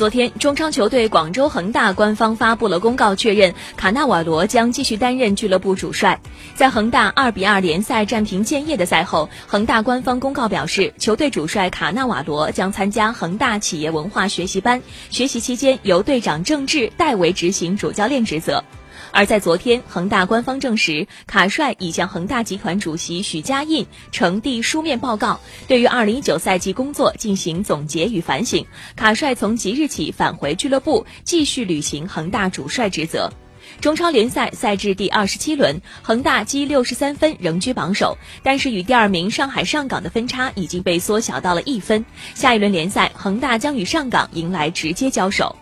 昨天，中超球队广州恒大官方发布了公告，确认卡纳瓦罗将继续担任俱乐部主帅。在恒大二比二联赛战平建业的赛后，恒大官方公告表示，球队主帅卡纳瓦罗将参加恒大企业文化学习班，学习期间由队长郑智代为执行主教练职责。而在昨天，恒大官方证实，卡帅已向恒大集团主席许家印呈递书面报告，对于二零一九赛季工作进行总结与反省。卡帅从即日起返回俱乐部，继续履行恒大主帅职责。中超联赛赛至第二十七轮，恒大积六十三分，仍居榜首，但是与第二名上海上港的分差已经被缩小到了一分。下一轮联赛，恒大将与上港迎来直接交手。